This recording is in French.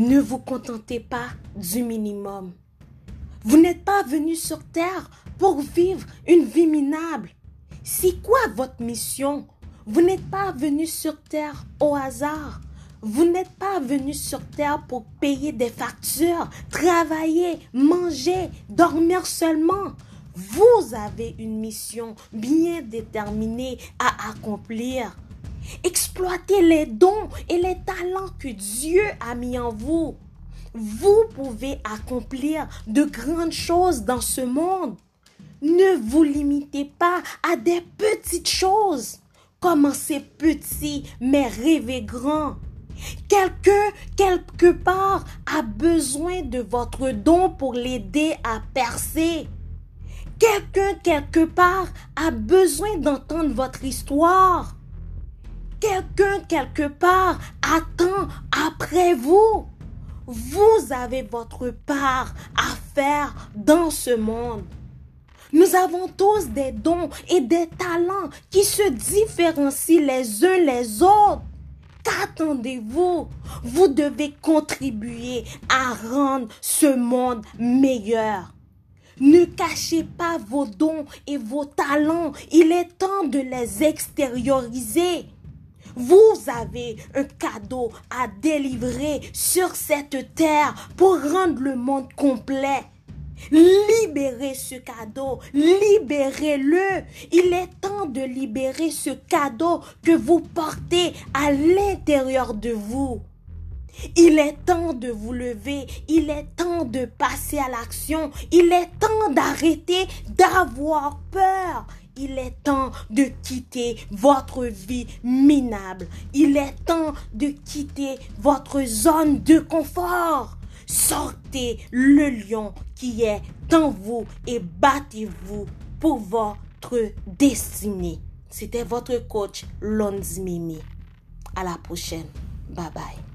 Ne vous contentez pas du minimum. Vous n'êtes pas venu sur terre pour vivre une vie minable. C'est quoi votre mission? Vous n'êtes pas venu sur terre au hasard. Vous n'êtes pas venu sur terre pour payer des factures, travailler, manger, dormir seulement. Vous avez une mission bien déterminée à accomplir. Exploitez les dons et les talents que Dieu a mis en vous. Vous pouvez accomplir de grandes choses dans ce monde. Ne vous limitez pas à des petites choses. Commencez petit, mais rêvez grand. Quelqu'un, quelque part, a besoin de votre don pour l'aider à percer. Quelqu'un, quelque part, a besoin d'entendre votre histoire. Quelqu'un, quelque part, attend après vous. Vous avez votre part à faire dans ce monde. Nous avons tous des dons et des talents qui se différencient les uns les autres. Qu'attendez-vous? Vous devez contribuer à rendre ce monde meilleur. Ne cachez pas vos dons et vos talents. Il est temps de les extérioriser. Vous avez un cadeau à délivrer sur cette terre pour rendre le monde complet. Libérez ce cadeau, libérez-le. Il est temps de libérer ce cadeau que vous portez à l'intérieur de vous. Il est temps de vous lever, il est temps de passer à l'action, il est temps d'arrêter d'avoir peur. Il est temps de quitter votre vie minable. Il est temps de quitter votre zone de confort. Sortez le lion qui est en vous et battez-vous pour votre destinée. C'était votre coach Lonz Mimi. À la prochaine. Bye bye.